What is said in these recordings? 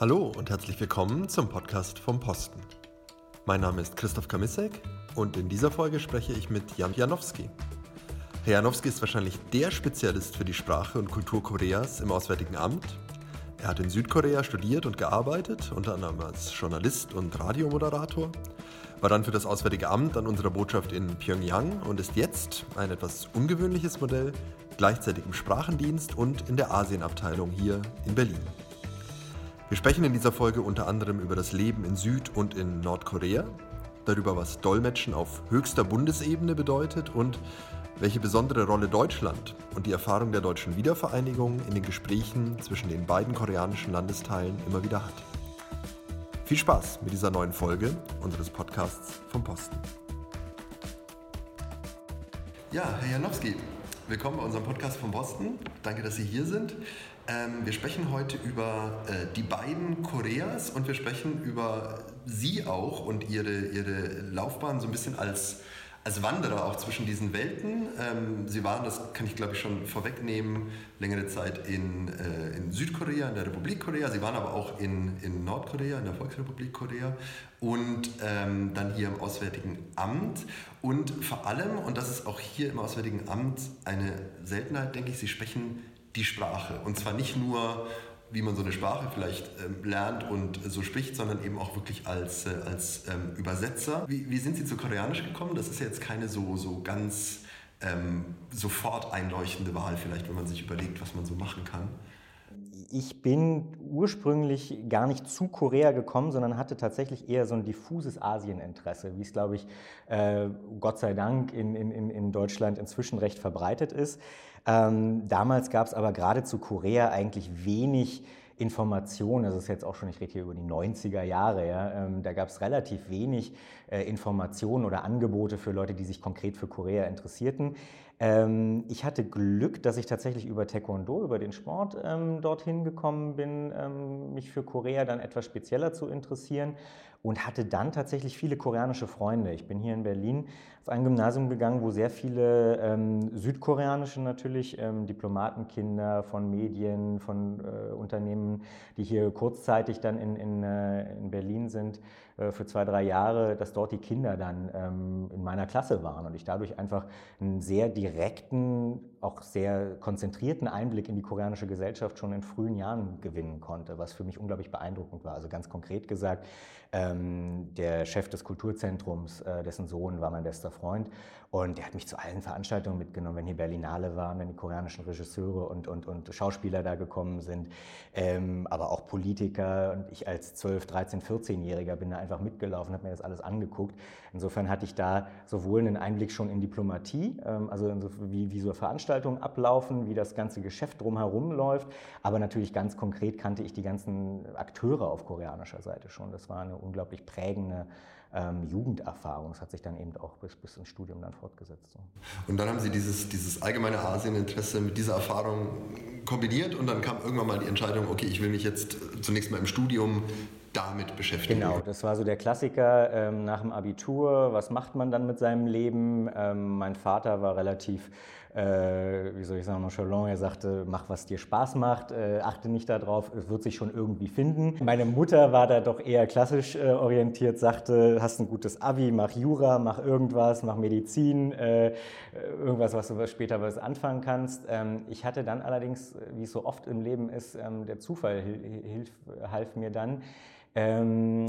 Hallo und herzlich willkommen zum Podcast vom Posten. Mein Name ist Christoph Kamisek und in dieser Folge spreche ich mit Jan Janowski. Herr Janowski ist wahrscheinlich der Spezialist für die Sprache und Kultur Koreas im Auswärtigen Amt. Er hat in Südkorea studiert und gearbeitet, unter anderem als Journalist und Radiomoderator, war dann für das Auswärtige Amt an unserer Botschaft in Pyongyang und ist jetzt ein etwas ungewöhnliches Modell, gleichzeitig im Sprachendienst und in der Asienabteilung hier in Berlin. Wir sprechen in dieser Folge unter anderem über das Leben in Süd- und in Nordkorea, darüber, was Dolmetschen auf höchster Bundesebene bedeutet und welche besondere Rolle Deutschland und die Erfahrung der deutschen Wiedervereinigung in den Gesprächen zwischen den beiden koreanischen Landesteilen immer wieder hat. Viel Spaß mit dieser neuen Folge unseres Podcasts vom Posten. Ja, Herr Janowski, willkommen bei unserem Podcast vom Posten. Danke, dass Sie hier sind. Ähm, wir sprechen heute über äh, die beiden Koreas und wir sprechen über Sie auch und Ihre, Ihre Laufbahn so ein bisschen als, als Wanderer auch zwischen diesen Welten. Ähm, Sie waren, das kann ich glaube ich schon vorwegnehmen, längere Zeit in, äh, in Südkorea, in der Republik Korea. Sie waren aber auch in, in Nordkorea, in der Volksrepublik Korea und ähm, dann hier im Auswärtigen Amt. Und vor allem, und das ist auch hier im Auswärtigen Amt eine Seltenheit, denke ich, Sie sprechen die Sprache. Und zwar nicht nur, wie man so eine Sprache vielleicht ähm, lernt und so spricht, sondern eben auch wirklich als, äh, als ähm, Übersetzer. Wie, wie sind Sie zu Koreanisch gekommen? Das ist ja jetzt keine so, so ganz ähm, sofort einleuchtende Wahl, vielleicht, wenn man sich überlegt, was man so machen kann. Ich bin ursprünglich gar nicht zu Korea gekommen, sondern hatte tatsächlich eher so ein diffuses Asieninteresse, wie es, glaube ich, äh, Gott sei Dank in, in, in Deutschland inzwischen recht verbreitet ist. Ähm, damals gab es aber gerade zu Korea eigentlich wenig Informationen, das ist jetzt auch schon, ich rede hier über die 90er Jahre, ja, ähm, da gab es relativ wenig äh, Informationen oder Angebote für Leute, die sich konkret für Korea interessierten. Ähm, ich hatte Glück, dass ich tatsächlich über Taekwondo, über den Sport ähm, dorthin gekommen bin, ähm, mich für Korea dann etwas spezieller zu interessieren und hatte dann tatsächlich viele koreanische Freunde. Ich bin hier in Berlin auf ein Gymnasium gegangen, wo sehr viele ähm, südkoreanische natürlich ähm, Diplomatenkinder von Medien, von äh, Unternehmen, die hier kurzzeitig dann in, in, äh, in Berlin sind für zwei, drei Jahre, dass dort die Kinder dann ähm, in meiner Klasse waren und ich dadurch einfach einen sehr direkten, auch sehr konzentrierten Einblick in die koreanische Gesellschaft schon in frühen Jahren gewinnen konnte, was für mich unglaublich beeindruckend war. Also ganz konkret gesagt, ähm, der Chef des Kulturzentrums, äh, dessen Sohn war mein bester Freund. Und der hat mich zu allen Veranstaltungen mitgenommen, wenn hier Berlinale waren, wenn die koreanischen Regisseure und, und, und Schauspieler da gekommen sind, ähm, aber auch Politiker. Und ich als 12, 13, 14-Jähriger bin da einfach mitgelaufen, habe mir das alles angeguckt. Insofern hatte ich da sowohl einen Einblick schon in Diplomatie, ähm, also wie, wie so Veranstaltungen ablaufen, wie das ganze Geschäft drumherum läuft, aber natürlich ganz konkret kannte ich die ganzen Akteure auf koreanischer Seite schon. Das war eine unglaublich prägende ähm, Jugenderfahrung. Das hat sich dann eben auch bis, bis ins Studium dann fortgesetzt. So. Und dann haben Sie dieses, dieses allgemeine Asieninteresse mit dieser Erfahrung kombiniert und dann kam irgendwann mal die Entscheidung, okay, ich will mich jetzt zunächst mal im Studium damit beschäftigen. Genau, das war so der Klassiker ähm, nach dem Abitur. Was macht man dann mit seinem Leben? Ähm, mein Vater war relativ äh, wie soll ich sagen, nonchalant. Er sagte, mach, was dir Spaß macht, äh, achte nicht darauf, es wird sich schon irgendwie finden. Meine Mutter war da doch eher klassisch äh, orientiert, sagte, hast ein gutes Abi, mach Jura, mach irgendwas, mach Medizin, äh, irgendwas, was du später was anfangen kannst. Ähm, ich hatte dann allerdings, wie es so oft im Leben ist, ähm, der Zufall hilf, half mir dann. Ähm,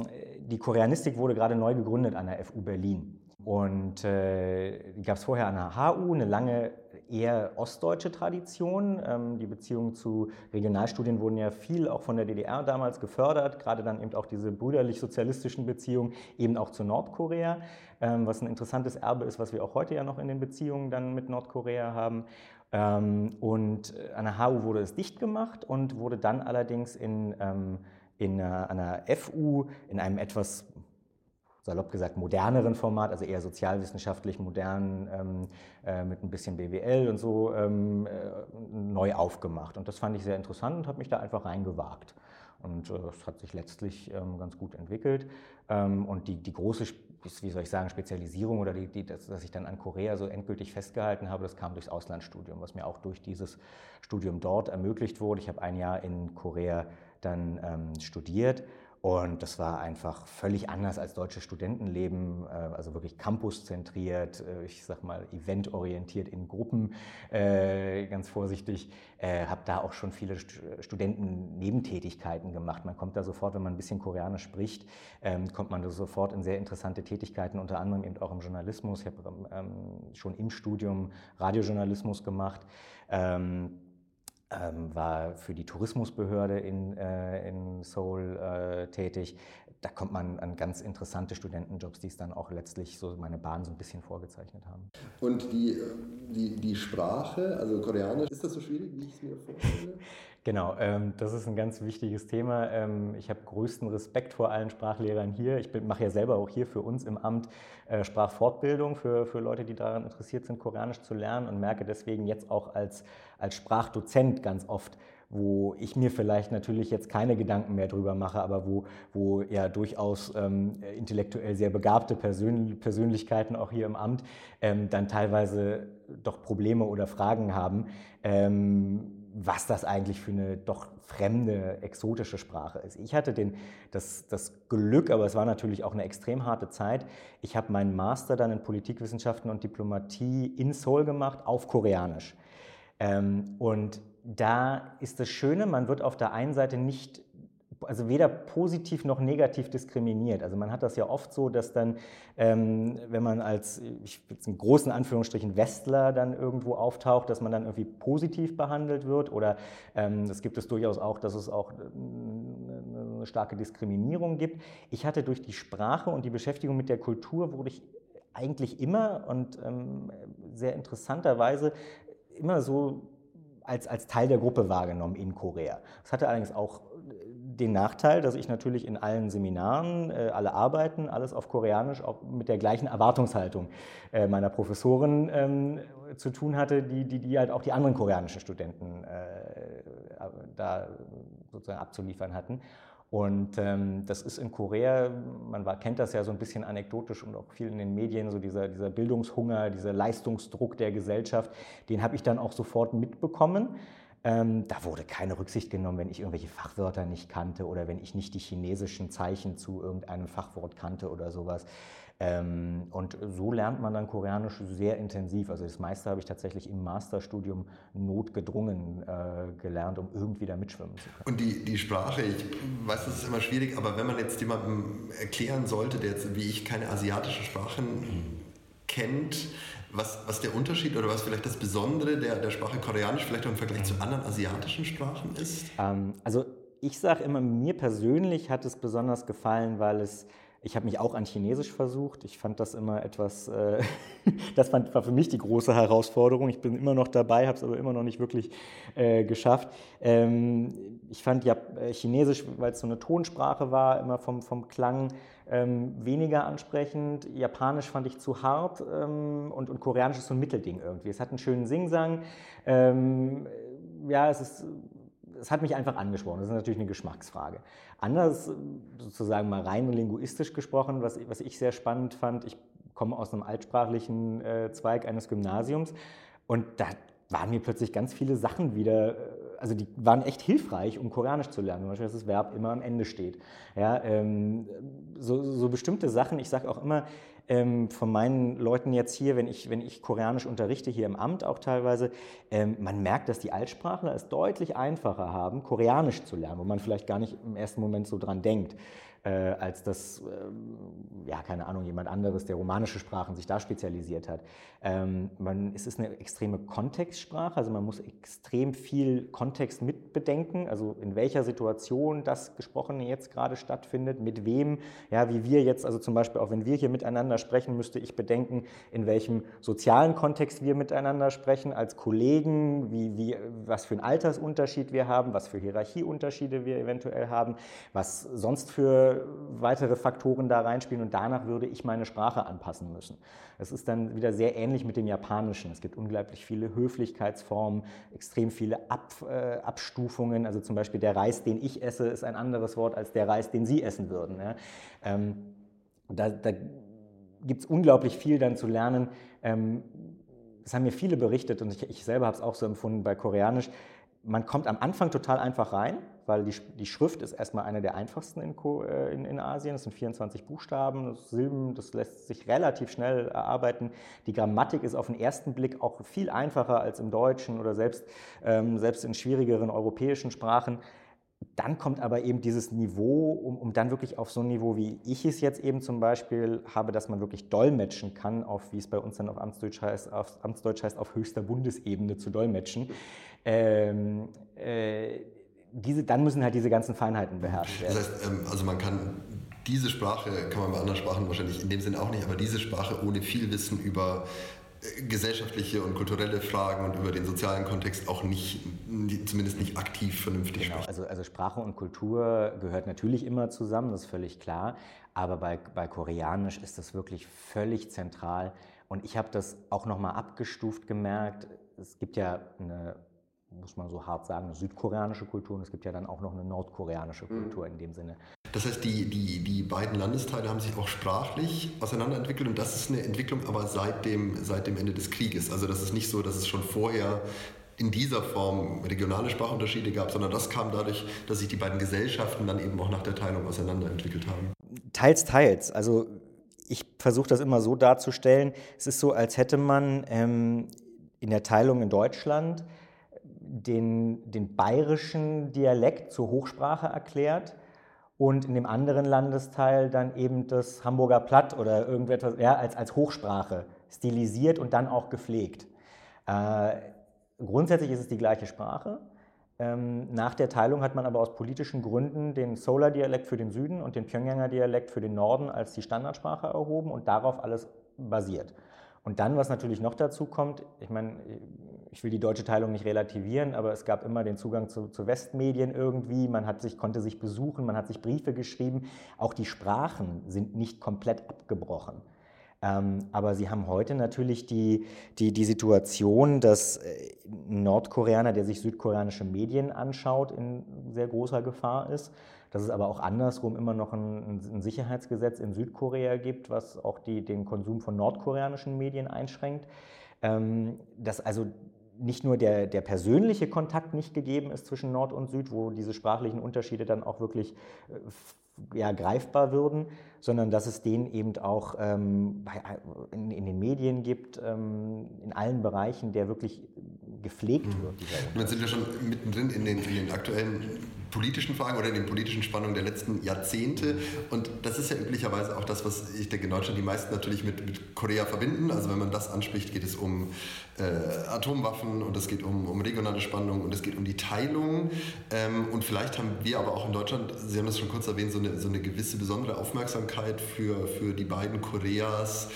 die Koreanistik wurde gerade neu gegründet an der FU Berlin. Und äh, die gab es vorher an der HU, eine lange eher ostdeutsche Tradition. Ähm, die Beziehungen zu Regionalstudien wurden ja viel auch von der DDR damals gefördert, gerade dann eben auch diese brüderlich-sozialistischen Beziehungen eben auch zu Nordkorea, ähm, was ein interessantes Erbe ist, was wir auch heute ja noch in den Beziehungen dann mit Nordkorea haben. Ähm, und an der HU wurde es dicht gemacht und wurde dann allerdings in, ähm, in einer, FU in einem etwas salopp gesagt, moderneren Format, also eher sozialwissenschaftlich modern, ähm, äh, mit ein bisschen BWL und so, ähm, äh, neu aufgemacht. Und das fand ich sehr interessant und habe mich da einfach reingewagt. Und äh, es hat sich letztlich ähm, ganz gut entwickelt. Ähm, und die, die große, wie soll ich sagen, Spezialisierung oder die, die, dass, dass ich dann an Korea so endgültig festgehalten habe, das kam durchs Auslandsstudium, was mir auch durch dieses Studium dort ermöglicht wurde. Ich habe ein Jahr in Korea dann ähm, studiert und das war einfach völlig anders als deutsches Studentenleben, äh, also wirklich campuszentriert, äh, ich sag mal eventorientiert in Gruppen, äh, ganz vorsichtig. Habe da auch schon viele Studenten-Nebentätigkeiten gemacht. Man kommt da sofort, wenn man ein bisschen Koreanisch spricht, ähm, kommt man da sofort in sehr interessante Tätigkeiten, unter anderem eben auch im Journalismus. Ich habe ähm, schon im Studium Radiojournalismus gemacht. Ähm, war für die Tourismusbehörde in, äh, in Seoul äh, tätig. Da kommt man an ganz interessante Studentenjobs, die es dann auch letztlich so meine Bahn so ein bisschen vorgezeichnet haben. Und die, äh, die, die Sprache, also Koreanisch, ist das so schwierig, wie ich es mir vorstelle? Genau, ähm, das ist ein ganz wichtiges Thema. Ähm, ich habe größten Respekt vor allen Sprachlehrern hier. Ich mache ja selber auch hier für uns im Amt äh, Sprachfortbildung für, für Leute, die daran interessiert sind, Koreanisch zu lernen und merke deswegen jetzt auch als, als Sprachdozent ganz oft, wo ich mir vielleicht natürlich jetzt keine Gedanken mehr drüber mache, aber wo, wo ja durchaus ähm, intellektuell sehr begabte Persön Persönlichkeiten auch hier im Amt ähm, dann teilweise doch Probleme oder Fragen haben. Ähm, was das eigentlich für eine doch fremde, exotische Sprache ist. Ich hatte den, das, das Glück, aber es war natürlich auch eine extrem harte Zeit. Ich habe meinen Master dann in Politikwissenschaften und Diplomatie in Seoul gemacht auf Koreanisch. Ähm, und da ist das Schöne, man wird auf der einen Seite nicht also weder positiv noch negativ diskriminiert. Also man hat das ja oft so, dass dann, ähm, wenn man als, ich in großen Anführungsstrichen Westler dann irgendwo auftaucht, dass man dann irgendwie positiv behandelt wird oder ähm, gibt es durchaus auch, dass es auch äh, eine starke Diskriminierung gibt. Ich hatte durch die Sprache und die Beschäftigung mit der Kultur wurde ich eigentlich immer und ähm, sehr interessanterweise immer so als, als Teil der Gruppe wahrgenommen in Korea. Das hatte allerdings auch den Nachteil, dass ich natürlich in allen Seminaren, äh, alle Arbeiten, alles auf Koreanisch, auch mit der gleichen Erwartungshaltung äh, meiner Professoren ähm, zu tun hatte, die, die, die halt auch die anderen koreanischen Studenten äh, da sozusagen abzuliefern hatten. Und ähm, das ist in Korea, man war, kennt das ja so ein bisschen anekdotisch und auch viel in den Medien, so dieser, dieser Bildungshunger, dieser Leistungsdruck der Gesellschaft, den habe ich dann auch sofort mitbekommen. Ähm, da wurde keine Rücksicht genommen, wenn ich irgendwelche Fachwörter nicht kannte oder wenn ich nicht die chinesischen Zeichen zu irgendeinem Fachwort kannte oder sowas. Ähm, und so lernt man dann Koreanisch sehr intensiv. Also das meiste habe ich tatsächlich im Masterstudium notgedrungen äh, gelernt, um irgendwie da mitschwimmen zu können. Und die, die Sprache, ich weiß, das ist immer schwierig, aber wenn man jetzt jemandem erklären sollte, der jetzt wie ich keine asiatische Sprachen mhm. kennt, was, was der Unterschied oder was vielleicht das Besondere der, der Sprache Koreanisch vielleicht auch im Vergleich zu anderen asiatischen Sprachen ist? Ähm, also ich sage immer, mir persönlich hat es besonders gefallen, weil es ich habe mich auch an Chinesisch versucht. Ich fand das immer etwas, äh, das fand, war für mich die große Herausforderung. Ich bin immer noch dabei, habe es aber immer noch nicht wirklich äh, geschafft. Ähm, ich fand ja äh, Chinesisch, weil es so eine Tonsprache war, immer vom, vom Klang ähm, weniger ansprechend. Japanisch fand ich zu hart ähm, und, und Koreanisch ist so ein Mittelding irgendwie. Es hat einen schönen Singsang. Ähm, ja, es ist es hat mich einfach angesprochen. Das ist natürlich eine Geschmacksfrage. Anders, sozusagen mal rein linguistisch gesprochen, was, was ich sehr spannend fand, ich komme aus einem altsprachlichen äh, Zweig eines Gymnasiums und da waren mir plötzlich ganz viele Sachen wieder, äh, also die waren echt hilfreich, um Koreanisch zu lernen. Zum Beispiel, dass das Verb immer am Ende steht. Ja, ähm, so, so, bestimmte Sachen, ich sage auch immer ähm, von meinen Leuten jetzt hier, wenn ich, wenn ich Koreanisch unterrichte, hier im Amt auch teilweise, ähm, man merkt, dass die Altsprachler es deutlich einfacher haben, Koreanisch zu lernen, wo man vielleicht gar nicht im ersten Moment so dran denkt äh, als dass, äh, ja, keine Ahnung, jemand anderes, der romanische Sprachen sich da spezialisiert hat. Ähm, man, es ist eine extreme Kontextsprache, also man muss extrem viel Kontext mitbedenken, also in welcher Situation das Gesprochene jetzt gerade stattfindet, mit wem, ja, wie wir jetzt, also zum Beispiel auch wenn wir hier miteinander sprechen, müsste ich bedenken, in welchem sozialen Kontext wir miteinander sprechen, als Kollegen, wie, wie, was für einen Altersunterschied wir haben, was für Hierarchieunterschiede wir eventuell haben, was sonst für weitere Faktoren da reinspielen und danach würde ich meine Sprache anpassen müssen. Es ist dann wieder sehr ähnlich mit dem Japanischen. Es gibt unglaublich viele Höflichkeitsformen, extrem viele Ab, äh, Abstufungen. Also zum Beispiel der Reis, den ich esse, ist ein anderes Wort als der Reis, den Sie essen würden. Ja. Ähm, da, da gibt es unglaublich viel dann zu lernen. Ähm, das haben mir viele berichtet und ich, ich selber habe es auch so empfunden bei Koreanisch. Man kommt am Anfang total einfach rein, weil die, die Schrift ist erstmal eine der einfachsten in, äh, in, in Asien. Es sind 24 Buchstaben, Silben, das lässt sich relativ schnell erarbeiten. Die Grammatik ist auf den ersten Blick auch viel einfacher als im Deutschen oder selbst, ähm, selbst in schwierigeren europäischen Sprachen. Dann kommt aber eben dieses Niveau, um, um, dann wirklich auf so ein Niveau, wie ich es jetzt eben zum Beispiel habe, dass man wirklich dolmetschen kann, auf, wie es bei uns dann auf Amtsdeutsch heißt, auf, Amtsdeutsch heißt, auf höchster Bundesebene zu dolmetschen. Ähm, äh, diese, dann müssen halt diese ganzen Feinheiten beherrscht werden. Das heißt, ähm, also man kann diese Sprache, kann man bei anderen Sprachen wahrscheinlich in dem Sinne auch nicht, aber diese Sprache ohne viel Wissen über gesellschaftliche und kulturelle Fragen und über den sozialen Kontext auch nicht, zumindest nicht aktiv vernünftig genau. Also, also Sprache und Kultur gehört natürlich immer zusammen, das ist völlig klar. Aber bei, bei Koreanisch ist das wirklich völlig zentral. Und ich habe das auch nochmal abgestuft gemerkt. Es gibt ja eine muss man so hart sagen, eine südkoreanische Kultur und es gibt ja dann auch noch eine nordkoreanische mhm. Kultur in dem Sinne. Das heißt, die, die, die beiden Landesteile haben sich auch sprachlich auseinanderentwickelt und das ist eine Entwicklung aber seit dem, seit dem Ende des Krieges. Also das ist nicht so, dass es schon vorher in dieser Form regionale Sprachunterschiede gab, sondern das kam dadurch, dass sich die beiden Gesellschaften dann eben auch nach der Teilung auseinanderentwickelt haben. Teils, teils. Also ich versuche das immer so darzustellen, es ist so, als hätte man ähm, in der Teilung in Deutschland den, den bayerischen Dialekt zur Hochsprache erklärt und in dem anderen Landesteil dann eben das Hamburger Platt oder irgendetwas ja, als, als Hochsprache stilisiert und dann auch gepflegt. Äh, grundsätzlich ist es die gleiche Sprache. Ähm, nach der Teilung hat man aber aus politischen Gründen den Solar-Dialekt für den Süden und den Pyongyanger Dialekt für den Norden als die Standardsprache erhoben und darauf alles basiert. Und dann, was natürlich noch dazu kommt, ich meine, ich will die deutsche Teilung nicht relativieren, aber es gab immer den Zugang zu, zu, Westmedien irgendwie, man hat sich, konnte sich besuchen, man hat sich Briefe geschrieben. Auch die Sprachen sind nicht komplett abgebrochen. Ähm, aber sie haben heute natürlich die, die, die Situation, dass äh, ein Nordkoreaner, der sich südkoreanische Medien anschaut, in sehr großer Gefahr ist dass es aber auch andersrum immer noch ein, ein Sicherheitsgesetz in Südkorea gibt, was auch die, den Konsum von nordkoreanischen Medien einschränkt. Ähm, dass also nicht nur der, der persönliche Kontakt nicht gegeben ist zwischen Nord und Süd, wo diese sprachlichen Unterschiede dann auch wirklich äh, ja, greifbar würden, sondern dass es den eben auch ähm, bei, in, in, den Medien gibt, ähm, in allen Bereichen, der wirklich gepflegt mhm. wird. Dann sind wir schon mittendrin in den, in den aktuellen politischen Fragen oder in den politischen Spannungen der letzten Jahrzehnte. Und das ist ja üblicherweise auch das, was ich denke, in Deutschland die meisten natürlich mit, mit Korea verbinden. Also wenn man das anspricht, geht es um äh, Atomwaffen und es geht um, um regionale Spannungen und es geht um die Teilung. Ähm, und vielleicht haben wir aber auch in Deutschland, Sie haben das schon kurz erwähnt, so eine, so eine gewisse besondere Aufmerksamkeit für, für die beiden Koreas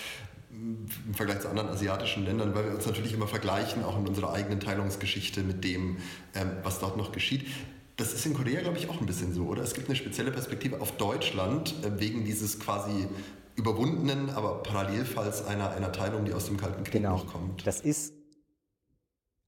im Vergleich zu anderen asiatischen Ländern, weil wir uns natürlich immer vergleichen, auch in unserer eigenen Teilungsgeschichte mit dem, ähm, was dort noch geschieht. Das ist in Korea, glaube ich, auch ein bisschen so, oder? Es gibt eine spezielle Perspektive auf Deutschland äh, wegen dieses quasi überwundenen, aber Parallelfalls einer, einer Teilung, die aus dem Kalten Krieg genau. noch kommt. Das ist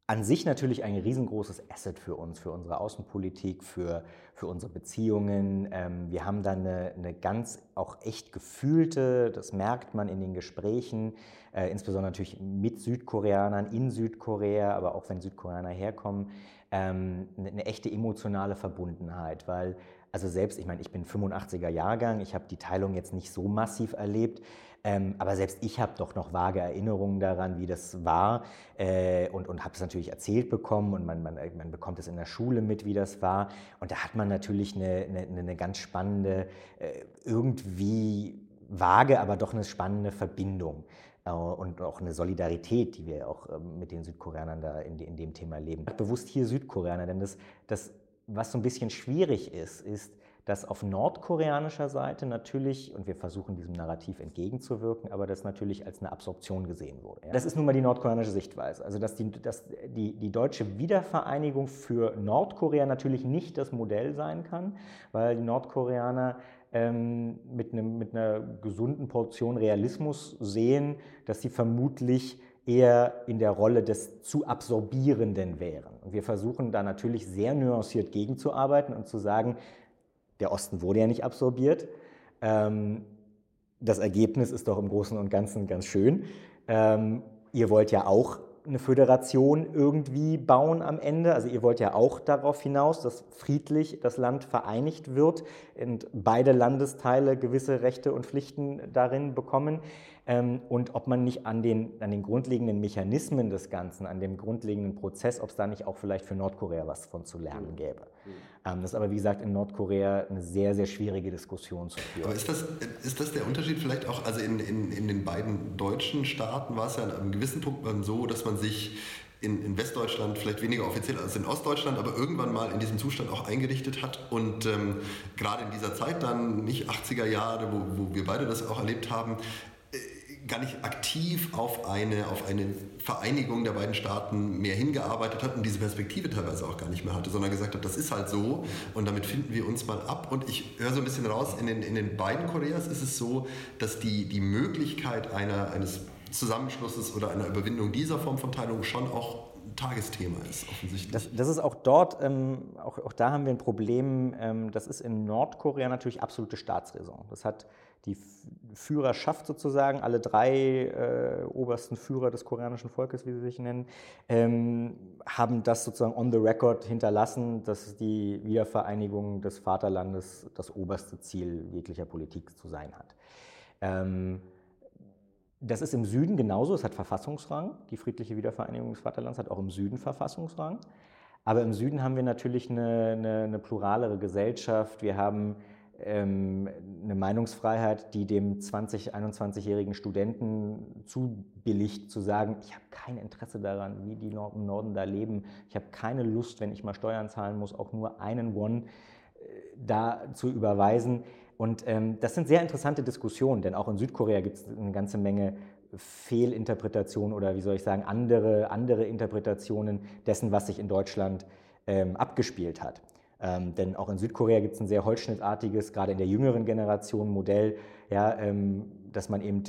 an sich natürlich ein riesengroßes Asset für uns, für unsere Außenpolitik, für, für unsere Beziehungen. Ähm, wir haben da eine, eine ganz auch echt gefühlte, das merkt man in den Gesprächen, äh, insbesondere natürlich mit Südkoreanern in Südkorea, aber auch wenn Südkoreaner herkommen, ähm, eine, eine echte emotionale Verbundenheit, weil also selbst, ich meine, ich bin 85er Jahrgang, ich habe die Teilung jetzt nicht so massiv erlebt, ähm, aber selbst ich habe doch noch vage Erinnerungen daran, wie das war äh, und, und habe es natürlich erzählt bekommen und man, man, man bekommt es in der Schule mit, wie das war. Und da hat man natürlich eine, eine, eine ganz spannende, äh, irgendwie vage, aber doch eine spannende Verbindung äh, und auch eine Solidarität, die wir auch ähm, mit den Südkoreanern da in, in dem Thema leben. Bewusst hier Südkoreaner, denn das, das, was so ein bisschen schwierig ist, ist, dass auf nordkoreanischer Seite natürlich, und wir versuchen diesem Narrativ entgegenzuwirken, aber das natürlich als eine Absorption gesehen wurde. Ja. Das ist nun mal die nordkoreanische Sichtweise. Also dass, die, dass die, die deutsche Wiedervereinigung für Nordkorea natürlich nicht das Modell sein kann, weil die Nordkoreaner ähm, mit, einem, mit einer gesunden Portion Realismus sehen, dass sie vermutlich eher in der Rolle des zu Absorbierenden wären. Und wir versuchen da natürlich sehr nuanciert gegenzuarbeiten und zu sagen, der Osten wurde ja nicht absorbiert. Ähm, das Ergebnis ist doch im Großen und Ganzen ganz schön. Ähm, ihr wollt ja auch eine Föderation irgendwie bauen am Ende. Also ihr wollt ja auch darauf hinaus, dass friedlich das Land vereinigt wird und beide Landesteile gewisse Rechte und Pflichten darin bekommen ähm, und ob man nicht an den, an den grundlegenden Mechanismen des Ganzen, an dem grundlegenden Prozess, ob es da nicht auch vielleicht für Nordkorea was von zu lernen mhm. gäbe. Mhm. Ähm, das ist aber, wie gesagt, in Nordkorea eine sehr, sehr schwierige Diskussion zu führen. Aber ist das, ist das der Unterschied vielleicht auch, also in, in, in den beiden deutschen Staaten war es ja an einem gewissen Punkt so, dass man sich in, in, Westdeutschland vielleicht weniger offiziell als in Ostdeutschland, aber irgendwann mal in diesem Zustand auch eingerichtet hat. Und ähm, gerade in dieser Zeit dann, nicht 80er Jahre, wo, wo wir beide das auch erlebt haben, gar nicht aktiv auf eine, auf eine Vereinigung der beiden Staaten mehr hingearbeitet hat und diese Perspektive teilweise auch gar nicht mehr hatte, sondern gesagt hat, das ist halt so und damit finden wir uns mal ab. Und ich höre so ein bisschen raus, in den, in den beiden Koreas ist es so, dass die, die Möglichkeit einer, eines Zusammenschlusses oder einer Überwindung dieser Form von Teilung schon auch Tagesthema ist, offensichtlich. Das, das ist auch dort, ähm, auch, auch da haben wir ein Problem, ähm, das ist in Nordkorea natürlich absolute Staatsräson. Das hat die Führerschaft sozusagen, alle drei äh, obersten Führer des koreanischen Volkes, wie sie sich nennen, ähm, haben das sozusagen on the record hinterlassen, dass die Wiedervereinigung des Vaterlandes das oberste Ziel jeglicher Politik zu sein hat. Ähm, das ist im Süden genauso, es hat Verfassungsrang. Die friedliche Wiedervereinigung des Vaterlands hat auch im Süden Verfassungsrang. Aber im Süden haben wir natürlich eine, eine, eine pluralere Gesellschaft. Wir haben ähm, eine Meinungsfreiheit, die dem 20-, 21-jährigen Studenten zubilligt, zu sagen, ich habe kein Interesse daran, wie die im Norden da leben. Ich habe keine Lust, wenn ich mal Steuern zahlen muss, auch nur einen Won äh, da zu überweisen. Und ähm, das sind sehr interessante Diskussionen, denn auch in Südkorea gibt es eine ganze Menge Fehlinterpretationen oder wie soll ich sagen, andere, andere Interpretationen dessen, was sich in Deutschland ähm, abgespielt hat. Ähm, denn auch in Südkorea gibt es ein sehr holzschnittartiges, gerade in der jüngeren Generation Modell, ja, ähm, dass man eben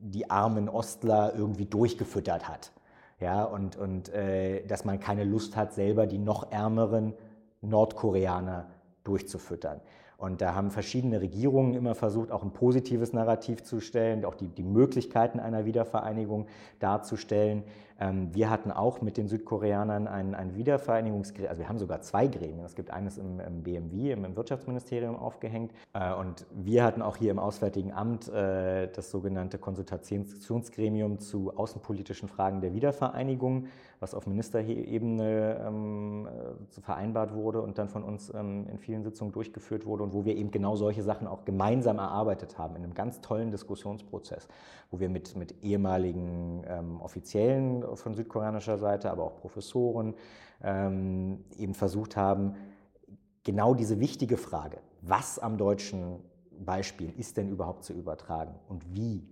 die armen Ostler irgendwie durchgefüttert hat. Ja, und und äh, dass man keine Lust hat, selber die noch ärmeren Nordkoreaner durchzufüttern. Und da haben verschiedene Regierungen immer versucht, auch ein positives Narrativ zu stellen, auch die, die Möglichkeiten einer Wiedervereinigung darzustellen. Ähm, wir hatten auch mit den Südkoreanern ein, ein Wiedervereinigungsgremium, also wir haben sogar zwei Gremien. Es gibt eines im, im BMW, im, im, Wirtschaftsministerium aufgehängt. Äh, und wir hatten auch hier im Auswärtigen Amt äh, das sogenannte Konsultationsgremium zu außenpolitischen Fragen der Wiedervereinigung, was auf Ministerebene ähm, äh, vereinbart wurde und dann von uns ähm, in vielen Sitzungen durchgeführt wurde und wo wir eben genau solche Sachen auch gemeinsam erarbeitet haben, in einem ganz tollen Diskussionsprozess, wo wir mit, mit ehemaligen ähm, Offiziellen von südkoreanischer Seite, aber auch Professoren ähm, eben versucht haben, genau diese wichtige Frage, was am deutschen Beispiel ist denn überhaupt zu übertragen und wie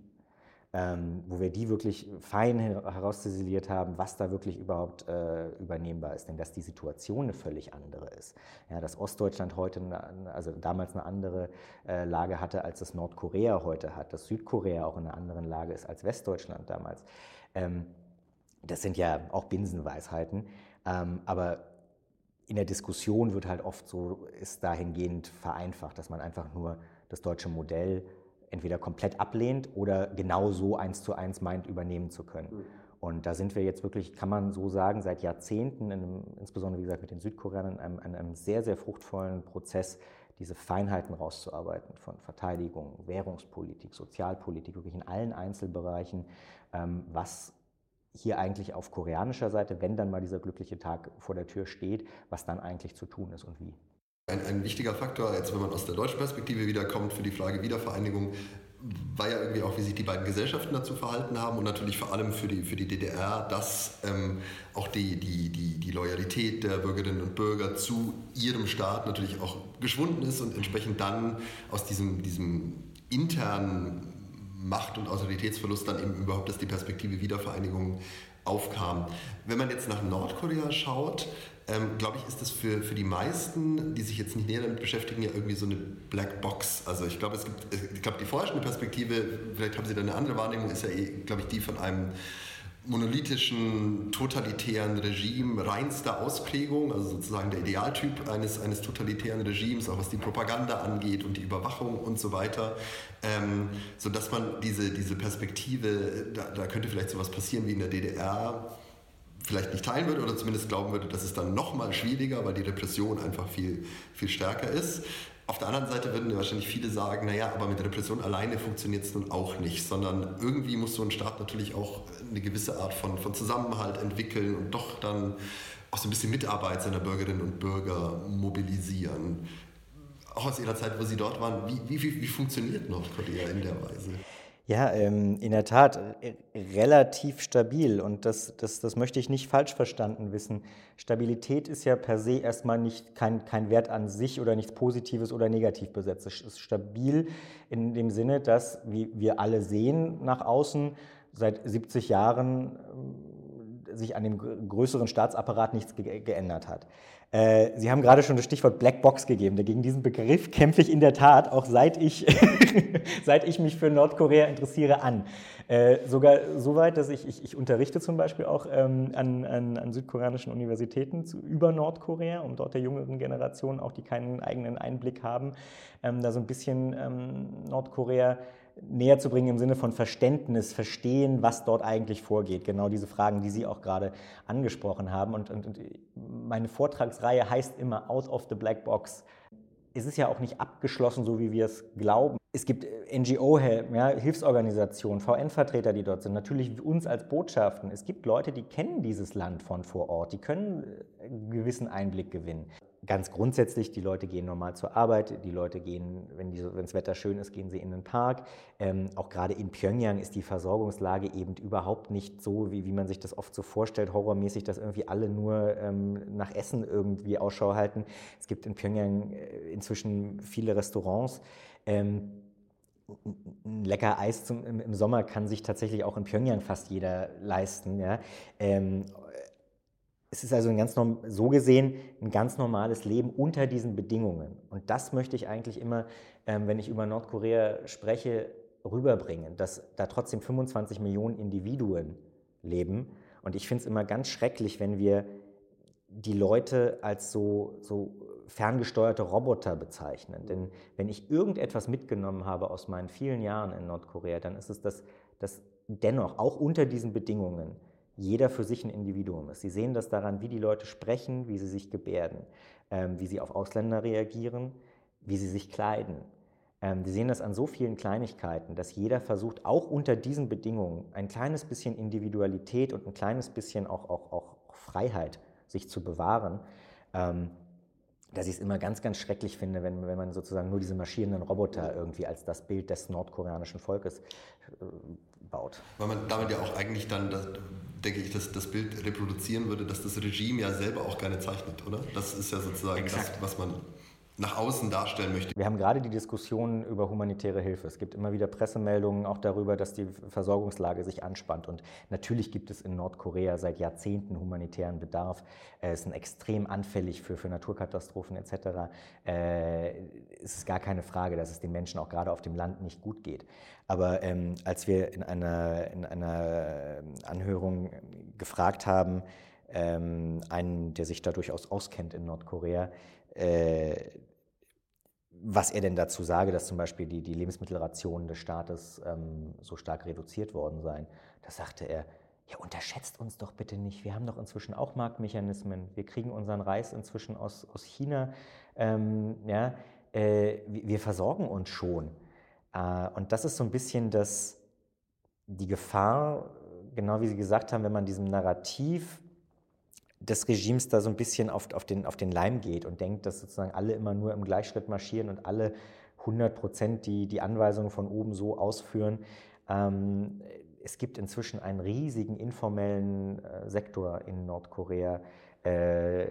ähm, wo wir die wirklich fein herausziseliert haben, was da wirklich überhaupt äh, übernehmbar ist. Denn dass die Situation eine völlig andere ist. Ja, dass Ostdeutschland heute, eine, also damals eine andere äh, Lage hatte, als das Nordkorea heute hat, dass Südkorea auch in einer anderen Lage ist als Westdeutschland damals. Ähm, das sind ja auch Binsenweisheiten. Ähm, aber in der Diskussion wird halt oft so, ist dahingehend vereinfacht, dass man einfach nur das deutsche Modell entweder komplett ablehnt oder genau so eins zu eins meint, übernehmen zu können. Mhm. Und da sind wir jetzt wirklich, kann man so sagen, seit Jahrzehnten, einem, insbesondere wie gesagt mit den Südkoreanern, in einem, in einem sehr, sehr fruchtvollen Prozess, diese Feinheiten rauszuarbeiten von Verteidigung, Währungspolitik, Sozialpolitik, wirklich in allen Einzelbereichen, ähm, was hier eigentlich auf koreanischer Seite, wenn dann mal dieser glückliche Tag vor der Tür steht, was dann eigentlich zu tun ist und wie. Ein, ein wichtiger Faktor, jetzt wenn man aus der deutschen Perspektive wiederkommt, für die Frage Wiedervereinigung, war ja irgendwie auch, wie sich die beiden Gesellschaften dazu verhalten haben und natürlich vor allem für die, für die DDR, dass ähm, auch die, die, die, die Loyalität der Bürgerinnen und Bürger zu ihrem Staat natürlich auch geschwunden ist und entsprechend dann aus diesem, diesem internen Macht- und Autoritätsverlust dann eben überhaupt, dass die Perspektive Wiedervereinigung aufkam. Wenn man jetzt nach Nordkorea schaut, ähm, glaube ich, ist das für, für die meisten, die sich jetzt nicht näher damit beschäftigen, ja irgendwie so eine Black Box. Also ich glaube, es gibt, ich glaube, die vorherrschende Perspektive, vielleicht haben Sie da eine andere Wahrnehmung, ist ja, eh, glaube ich, die von einem monolithischen, totalitären Regime reinster Ausprägung, also sozusagen der Idealtyp eines, eines totalitären Regimes, auch was die Propaganda angeht und die Überwachung und so weiter, ähm, sodass man diese, diese Perspektive, da, da könnte vielleicht sowas passieren wie in der DDR, vielleicht nicht teilen würde oder zumindest glauben würde, dass es dann noch mal schwieriger, weil die Repression einfach viel, viel stärker ist. Auf der anderen Seite würden wahrscheinlich viele sagen, naja, aber mit Repression alleine funktioniert es nun auch nicht, sondern irgendwie muss so ein Staat natürlich auch eine gewisse Art von, von Zusammenhalt entwickeln und doch dann auch so ein bisschen Mitarbeit seiner Bürgerinnen und Bürger mobilisieren. Auch aus Ihrer Zeit, wo Sie dort waren, wie, wie, wie funktioniert Nordkorea in der Weise? Ja, ähm, in der Tat äh, relativ stabil und das, das, das möchte ich nicht falsch verstanden wissen. Stabilität ist ja per se erstmal nicht kein, kein Wert an sich oder nichts Positives oder negativ besetzt. Es ist stabil in dem Sinne, dass, wie wir alle sehen nach außen, seit 70 Jahren sich an dem größeren Staatsapparat nichts ge geändert hat. Äh, Sie haben gerade schon das Stichwort Black Box gegeben. Gegen diesen Begriff kämpfe ich in der Tat, auch seit ich, seit ich mich für Nordkorea interessiere, an. Äh, sogar so weit, dass ich, ich, ich unterrichte zum Beispiel auch ähm, an, an, an, südkoreanischen Universitäten zu, über Nordkorea, um dort der jüngeren Generation, auch die keinen eigenen Einblick haben, ähm, da so ein bisschen ähm, Nordkorea näher zu bringen im Sinne von Verständnis, verstehen, was dort eigentlich vorgeht. Genau diese Fragen, die Sie auch gerade angesprochen haben. Und, und, und meine Vortragsreihe heißt immer Out of the Black Box. Es ist ja auch nicht abgeschlossen, so wie wir es glauben. Es gibt NGO, ja, Hilfsorganisationen, VN-Vertreter, die dort sind, natürlich uns als Botschaften. Es gibt Leute, die kennen dieses Land von vor Ort, die können einen gewissen Einblick gewinnen ganz grundsätzlich, die Leute gehen normal zur Arbeit, die Leute gehen, wenn, das Wetter schön ist, gehen sie in den Park. Ähm, auch gerade in Pyongyang ist die Versorgungslage eben überhaupt nicht so, wie, wie man sich das oft so vorstellt, horrormäßig, dass irgendwie alle nur ähm, nach Essen irgendwie Ausschau halten. Es gibt in Pyongyang äh, inzwischen viele Restaurants. Ähm, ein lecker Eis zum, im, im, Sommer kann sich tatsächlich auch in Pyongyang fast jeder leisten. Ja? Ähm, es ist also ein ganz so gesehen ein ganz normales Leben unter diesen Bedingungen. Und das möchte ich eigentlich immer, ähm, wenn ich über Nordkorea spreche, rüberbringen, dass da trotzdem 25 Millionen Individuen leben. Und ich finde es immer ganz schrecklich, wenn wir die Leute als so, so ferngesteuerte Roboter bezeichnen. Denn wenn ich irgendetwas mitgenommen habe aus meinen vielen Jahren in Nordkorea, dann ist es, dass, dass dennoch, auch unter diesen Bedingungen, jeder für sich ein Individuum ist. Sie sehen das daran, wie die Leute sprechen, wie sie sich gebärden, ähm, wie sie auf Ausländer reagieren, wie sie sich kleiden. Ähm, Sie sehen das an so vielen Kleinigkeiten, dass jeder versucht, auch unter diesen Bedingungen ein kleines bisschen Individualität und ein kleines bisschen auch, auch, auch Freiheit sich zu bewahren. Ähm, dass ich es immer ganz, ganz schrecklich finde, wenn, wenn man sozusagen nur diese marschierenden Roboter irgendwie als das Bild des nordkoreanischen Volkes äh, baut. Weil man damit ja auch eigentlich dann, das, denke ich, das, das Bild reproduzieren würde, dass das Regime ja selber auch gerne zeichnet, oder? Das ist ja sozusagen Exakt. das, was man nach außen darstellen möchte. Wir haben gerade die Diskussion über humanitäre Hilfe. Es gibt immer wieder Pressemeldungen auch darüber, dass die Versorgungslage sich anspannt. Und natürlich gibt es in Nordkorea seit Jahrzehnten humanitären Bedarf. Es ist extrem anfällig für, für Naturkatastrophen etc. Äh, es ist gar keine Frage, dass es den Menschen auch gerade auf dem Land nicht gut geht. Aber ähm, als wir in einer, in einer Anhörung gefragt haben, ähm, einen, der sich da durchaus auskennt in Nordkorea, äh, was er denn dazu sage, dass zum Beispiel die, die Lebensmittelrationen des Staates ähm, so stark reduziert worden seien. Da sagte er, ja, unterschätzt uns doch bitte nicht. Wir haben doch inzwischen auch Marktmechanismen. Wir kriegen unseren Reis inzwischen aus, aus China. Ähm, ja, äh, wir versorgen uns schon. Äh, und das ist so ein bisschen das, die Gefahr, genau wie Sie gesagt haben, wenn man diesem Narrativ des Regimes da so ein bisschen auf, auf, den, auf den Leim geht und denkt, dass sozusagen alle immer nur im Gleichschritt marschieren und alle 100 Prozent die, die Anweisungen von oben so ausführen. Ähm, es gibt inzwischen einen riesigen informellen äh, Sektor in Nordkorea. Äh,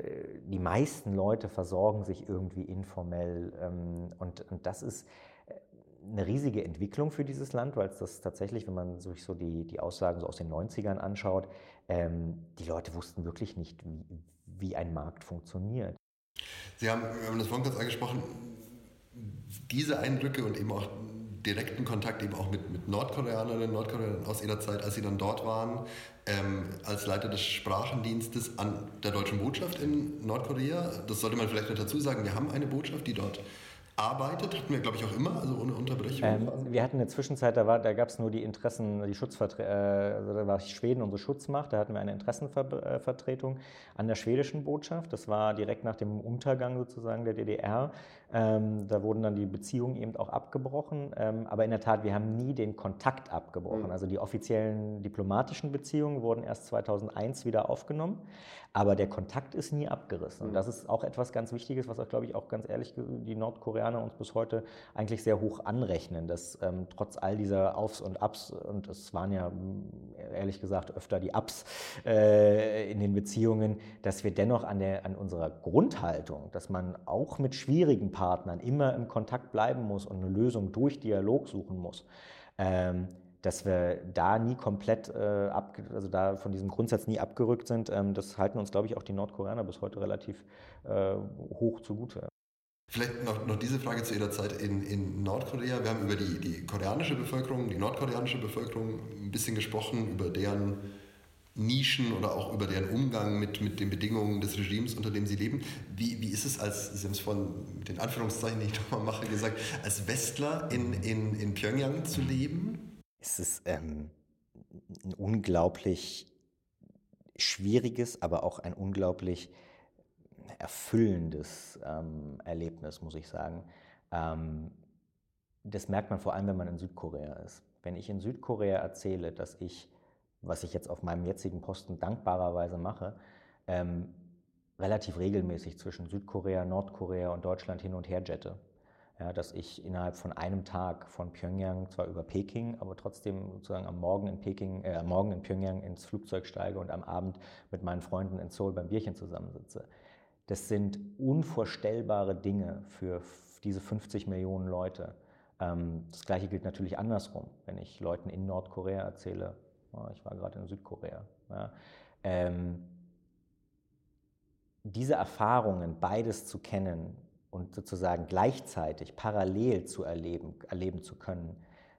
die meisten Leute versorgen sich irgendwie informell ähm, und, und das ist äh, eine riesige Entwicklung für dieses Land, weil es das tatsächlich, wenn man sich so die, die Aussagen so aus den 90ern anschaut, ähm, die Leute wussten wirklich nicht, wie, wie ein Markt funktioniert. Sie haben, haben das vorhin kurz angesprochen, diese Eindrücke und eben auch direkten Kontakt eben auch mit, mit Nordkoreanerinnen und Nordkoreanern aus ihrer Zeit, als sie dann dort waren, ähm, als Leiter des Sprachendienstes an der deutschen Botschaft in Nordkorea. Das sollte man vielleicht noch dazu sagen. Wir haben eine Botschaft, die dort arbeitet, hatten wir, glaube ich, auch immer, also ohne Unterbrechung. Ähm, wir hatten eine Zwischenzeit, da, da gab es nur die Interessen, die Schutzvertretung, äh, also da war Schweden unsere Schutzmacht, da hatten wir eine Interessenvertretung an der schwedischen Botschaft. Das war direkt nach dem Untergang sozusagen der DDR. Ähm, da wurden dann die Beziehungen eben auch abgebrochen. Ähm, aber in der Tat, wir haben nie den Kontakt abgebrochen. Mhm. Also die offiziellen diplomatischen Beziehungen wurden erst 2001 wieder aufgenommen. Aber der Kontakt ist nie abgerissen. Und mhm. das ist auch etwas ganz Wichtiges, was auch, glaube ich, auch ganz ehrlich die Nordkoreaner uns bis heute eigentlich sehr hoch anrechnen, dass ähm, trotz all dieser Aufs und Ups, und es waren ja ehrlich gesagt öfter die Ups äh, in den Beziehungen, dass wir dennoch an, der, an unserer Grundhaltung, dass man auch mit schwierigen Partnern immer im Kontakt bleiben muss und eine Lösung durch Dialog suchen muss, ähm, dass wir da nie komplett äh, ab, also da von diesem Grundsatz nie abgerückt sind, ähm, das halten uns, glaube ich, auch die Nordkoreaner bis heute relativ äh, hoch zugute. Vielleicht noch, noch diese Frage zu Ihrer Zeit in, in Nordkorea. Wir haben über die, die koreanische Bevölkerung, die nordkoreanische Bevölkerung ein bisschen gesprochen, über deren Nischen oder auch über deren Umgang mit, mit den Bedingungen des Regimes, unter dem sie leben. Wie, wie ist es als, Sie haben es mit den Anführungszeichen, die ich nochmal mache, gesagt, als Westler in, in, in Pyongyang zu leben? Es ist ähm, ein unglaublich schwieriges, aber auch ein unglaublich erfüllendes ähm, Erlebnis, muss ich sagen. Ähm, das merkt man vor allem, wenn man in Südkorea ist. Wenn ich in Südkorea erzähle, dass ich, was ich jetzt auf meinem jetzigen Posten dankbarerweise mache, ähm, relativ regelmäßig zwischen Südkorea, Nordkorea und Deutschland hin und her jette ja, dass ich innerhalb von einem Tag von Pyongyang, zwar über Peking, aber trotzdem sozusagen am Morgen in Peking, äh, Morgen in Pyongyang ins Flugzeug steige und am Abend mit meinen Freunden in Seoul beim Bierchen zusammensitze. Das sind unvorstellbare Dinge für diese 50 Millionen Leute. Ähm, das gleiche gilt natürlich andersrum, wenn ich Leuten in Nordkorea erzähle, oh, ich war gerade in Südkorea. Ja. Ähm, diese Erfahrungen, beides zu kennen, und sozusagen gleichzeitig parallel zu erleben, erleben zu können,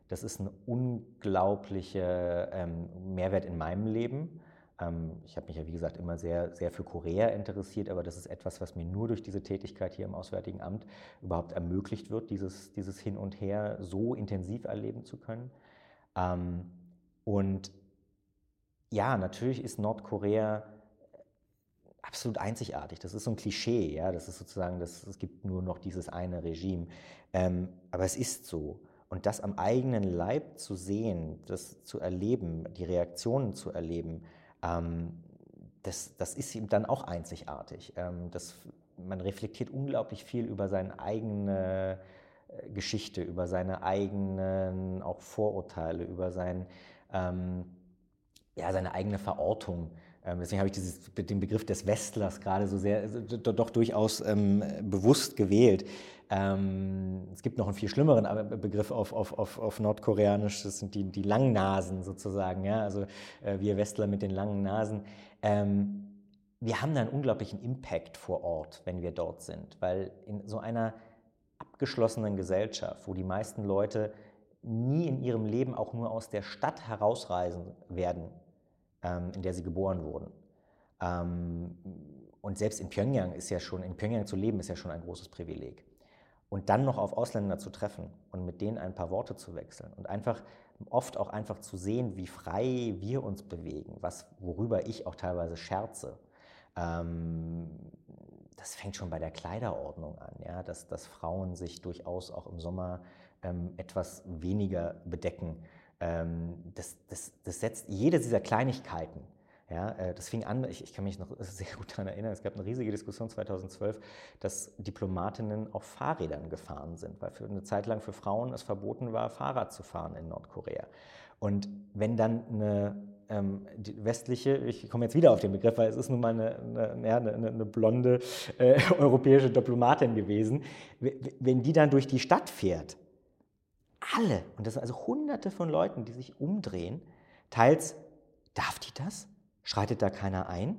das ist ein unglaublicher ähm, Mehrwert in meinem Leben. Ähm, ich habe mich ja, wie gesagt, immer sehr, sehr für Korea interessiert, aber das ist etwas, was mir nur durch diese Tätigkeit hier im Auswärtigen Amt überhaupt ermöglicht wird, dieses, dieses Hin und Her so intensiv erleben zu können. Ähm, und ja, natürlich ist Nordkorea absolut einzigartig. Das ist so ein Klischee, ja. Das ist sozusagen, das, es gibt nur noch dieses eine Regime. Ähm, aber es ist so. Und das am eigenen Leib zu sehen, das zu erleben, die Reaktionen zu erleben, ähm, das, das ist ihm dann auch einzigartig. Ähm, das, man reflektiert unglaublich viel über seine eigene äh, Geschichte, über seine eigenen auch Vorurteile, über sein, ähm, ja, seine eigene Verortung deswegen habe ich dieses, den Begriff des Westlers gerade so sehr, doch durchaus ähm, bewusst gewählt. Ähm, es gibt noch einen viel schlimmeren äh, Begriff auf, auf, auf, auf Nordkoreanisch, das sind die, die Langnasen sozusagen, ja? also äh, wir Westler mit den langen Nasen. Ähm, wir haben da einen unglaublichen Impact vor Ort, wenn wir dort sind, weil in so einer abgeschlossenen Gesellschaft, wo die meisten Leute nie in ihrem Leben auch nur aus der Stadt herausreisen werden, ähm, in der sie geboren wurden. Ähm, und selbst in Pyongyang ist ja schon, in Pyongyang zu leben, ist ja schon ein großes Privileg. Und dann noch auf Ausländer zu treffen und mit denen ein paar Worte zu wechseln und einfach oft auch einfach zu sehen, wie frei wir uns bewegen, was, worüber ich auch teilweise scherze. Ähm, das fängt schon bei der Kleiderordnung an, ja, dass, dass Frauen sich durchaus auch im Sommer ähm, etwas weniger bedecken ähm, das, das, das setzt jede dieser Kleinigkeiten, Ja, äh, das fing an, ich, ich, kann mich noch sehr gut daran erinnern, es gab eine riesige Diskussion 2012, dass Diplomatinnen auf Fahrrädern gefahren sind, weil für eine Zeit lang für Frauen es verboten war, Fahrrad zu fahren in Nordkorea. Und wenn dann eine ähm, westliche, ich komme jetzt wieder auf den Begriff, weil es ist nun mal eine, eine, eine, eine blonde äh, europäische Diplomatin gewesen, wenn die dann durch die Stadt fährt, alle, und das sind also hunderte von Leuten, die sich umdrehen, teils, darf die das? Schreitet da keiner ein?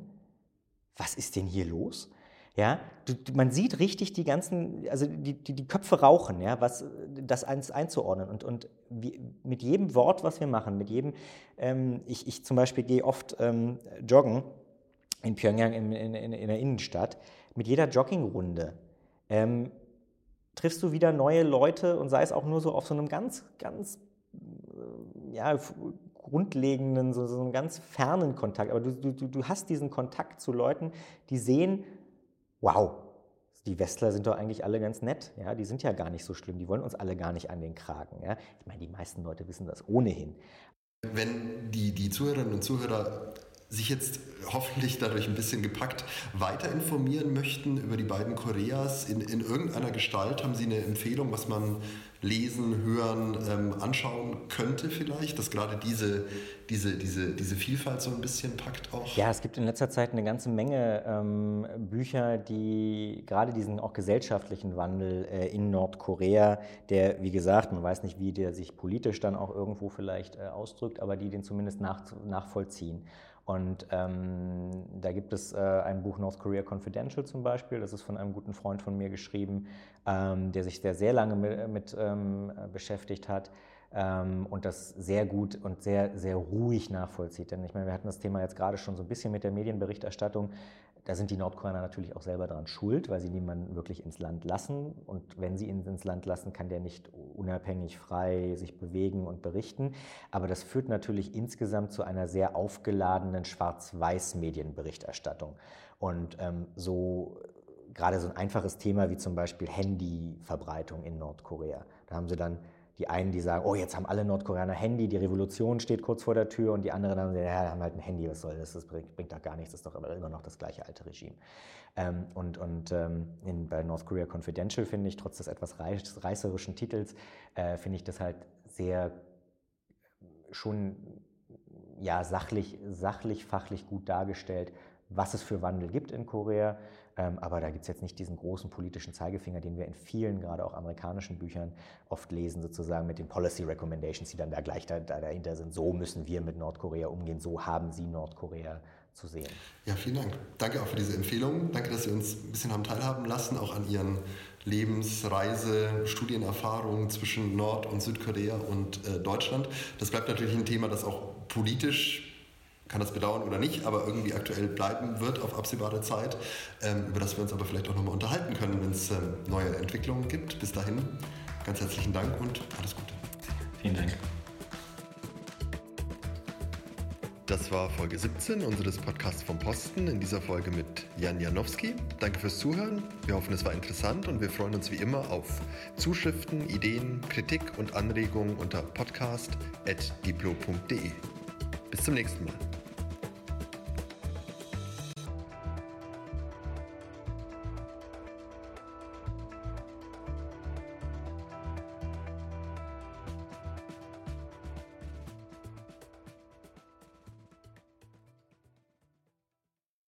Was ist denn hier los? Ja, du, man sieht richtig die ganzen, also die, die, die Köpfe rauchen, ja, was das eins einzuordnen. Und, und wie, mit jedem Wort, was wir machen, mit jedem, ähm, ich, ich zum Beispiel gehe oft ähm, joggen in Pyongyang in, in, in, in, der Innenstadt, mit jeder Joggingrunde ähm, triffst du wieder neue Leute und sei es auch nur so auf so einem ganz, ganz äh, ja, grundlegenden, so, so einem ganz fernen Kontakt. Aber du, du, du hast diesen Kontakt zu Leuten, die sehen, wow, die Westler sind doch eigentlich alle ganz nett. Ja, die sind ja gar nicht so schlimm. Die wollen uns alle gar nicht an den Kragen. Ja. Ich meine, die meisten Leute wissen das ohnehin. Wenn die, die Zuhörerinnen und Zuhörer sich jetzt hoffentlich dadurch ein bisschen gepackt weiter informieren möchten über die beiden Koreas in, in irgendeiner Gestalt, haben Sie eine Empfehlung, was man lesen, hören, ähm, anschauen könnte vielleicht, dass gerade diese, diese, diese, diese Vielfalt so ein bisschen packt auch? Ja, es gibt in letzter Zeit eine ganze Menge ähm, Bücher, die gerade diesen auch gesellschaftlichen Wandel äh, in Nordkorea, der, wie gesagt, man weiß nicht, wie der sich politisch dann auch irgendwo vielleicht äh, ausdrückt, aber die den zumindest nach, nachvollziehen. Und ähm, da gibt es äh, ein Buch North Korea Confidential zum Beispiel, das ist von einem guten Freund von mir geschrieben, ähm, der sich sehr, sehr lange mit, mit ähm, beschäftigt hat ähm, und das sehr gut und sehr, sehr ruhig nachvollzieht. Denn ich meine, wir hatten das Thema jetzt gerade schon so ein bisschen mit der Medienberichterstattung da sind die Nordkoreaner natürlich auch selber daran schuld, weil sie niemanden wirklich ins Land lassen. Und wenn sie ihn ins Land lassen, kann der nicht unabhängig frei sich bewegen und berichten. Aber das führt natürlich insgesamt zu einer sehr aufgeladenen Schwarz-Weiß-Medienberichterstattung. Und ähm, so gerade so ein einfaches Thema wie zum Beispiel Handyverbreitung in Nordkorea. Da haben sie dann die einen, die sagen, oh, jetzt haben alle Nordkoreaner Handy, die Revolution steht kurz vor der Tür. Und die anderen haben, ja, haben halt ein Handy, was soll das, das bringt, bringt doch gar nichts, das ist doch immer noch das gleiche alte Regime. Ähm, und und ähm, in, bei North Korea Confidential finde ich, trotz des etwas reißerischen Titels, äh, finde ich das halt sehr schon ja, sachlich, sachlich, fachlich gut dargestellt, was es für Wandel gibt in Korea, aber da gibt es jetzt nicht diesen großen politischen Zeigefinger, den wir in vielen, gerade auch amerikanischen Büchern oft lesen, sozusagen mit den Policy Recommendations, die dann da gleich da, da dahinter sind. So müssen wir mit Nordkorea umgehen, so haben Sie Nordkorea zu sehen. Ja, vielen Dank. Danke auch für diese Empfehlung. Danke, dass Sie uns ein bisschen haben teilhaben lassen, auch an Ihren Lebensreise, Studienerfahrungen zwischen Nord- und Südkorea und äh, Deutschland. Das bleibt natürlich ein Thema, das auch politisch kann das bedauern oder nicht, aber irgendwie aktuell bleiben wird auf absehbare Zeit, ähm, über das wir uns aber vielleicht auch nochmal unterhalten können, wenn es ähm, neue Entwicklungen gibt. Bis dahin, ganz herzlichen Dank und alles Gute. Vielen Dank. Das war Folge 17 unseres Podcasts vom Posten, in dieser Folge mit Jan Janowski. Danke fürs Zuhören. Wir hoffen, es war interessant und wir freuen uns wie immer auf Zuschriften, Ideen, Kritik und Anregungen unter podcast.diplo.de. Bis zum nächsten Mal.